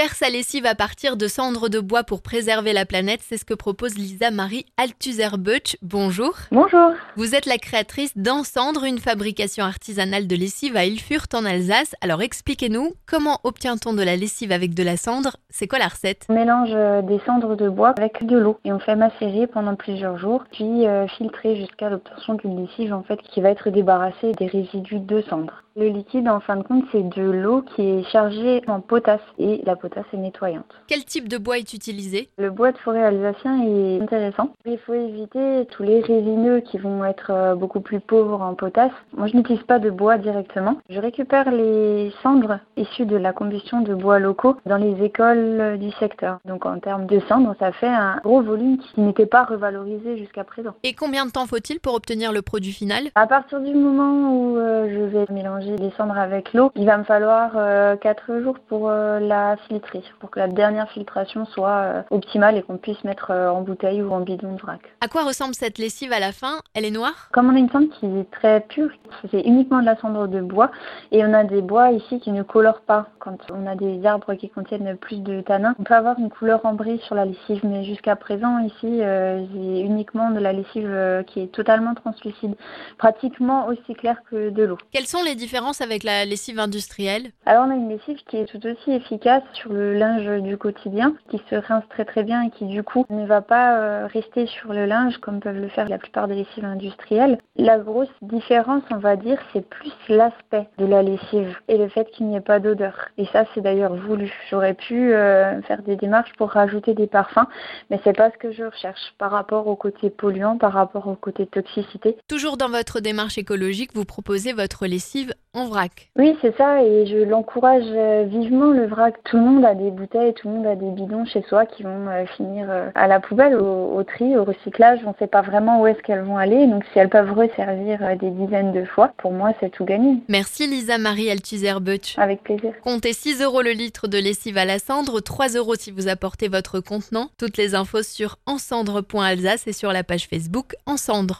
Faire sa lessive à partir de cendres de bois pour préserver la planète, c'est ce que propose Lisa Marie Althusser-Butch. Bonjour. Bonjour. Vous êtes la créatrice d'Encendre, une fabrication artisanale de lessive à Ilfurt en Alsace. Alors expliquez-nous, comment obtient-on de la lessive avec de la cendre? C'est quoi la recette? On mélange euh, des cendres de bois avec de l'eau et on fait macérer pendant plusieurs jours, puis euh, filtrer jusqu'à l'obtention d'une lessive en fait qui va être débarrassée des résidus de cendres. Le liquide, en fin de compte, c'est de l'eau qui est chargée en potasse et la potasse est nettoyante. Quel type de bois est utilisé? Le bois de forêt alsacien est intéressant. Il faut éviter tous les résineux qui vont être euh, beaucoup plus pauvres en potasse. Moi, je n'utilise pas de bois directement. Je récupère les cendres issues de la combustion de bois locaux dans les écoles du secteur. Donc, en termes de cendres, ça fait un gros volume qui n'était pas revalorisé jusqu'à présent. Et combien de temps faut-il pour obtenir le produit final? À partir du moment où euh, je vais mélanger les cendres avec l'eau, il va me falloir 4 euh, jours pour la pour que la dernière filtration soit euh, optimale et qu'on puisse mettre en bouteille ou en bidon de vrac. À quoi ressemble cette lessive à la fin? Elle est noire? Comme on a une cendre qui est très pure, c'est uniquement de la cendre de bois et on a des bois ici qui ne colorent pas. Quand on a des arbres qui contiennent plus de tanin, on peut avoir une couleur ambrée sur la lessive, mais jusqu'à présent ici, j'ai uniquement de la lessive qui est totalement translucide, pratiquement aussi claire que de l'eau. Quelles sont les avec la lessive industrielle? Alors on a une lessive qui est tout aussi efficace sur le linge du quotidien, qui se rince très très bien et qui du coup ne va pas euh, rester sur le linge comme peuvent le faire la plupart des lessives industrielles. La grosse différence, on va dire, c'est plus l'aspect de la lessive et le fait qu'il n'y ait pas d'odeur. Et ça, c'est d'ailleurs voulu. J'aurais pu euh, faire des démarches pour rajouter des parfums, mais c'est pas ce que je recherche par rapport au côté polluant, par rapport au côté toxicité. Toujours dans votre démarche écologique, vous proposez votre lessive en vrac. Oui, c'est ça, et je l'encourage euh, vivement le vrac. Tout le monde a des bouteilles, tout le monde a des bidons chez soi qui vont euh, finir euh, à la poubelle, au, tri, au recyclage. On ne sait pas vraiment où est-ce qu'elles vont aller, donc si elles peuvent resservir des dizaines de fois, pour moi, c'est tout gagné. Merci Lisa Marie Althusser-Butch. Avec plaisir. Comptez 6 euros le litre de lessive à la cendre, 3 euros si vous apportez votre contenant. Toutes les infos sur encendre.alsace et sur la page Facebook Encendre.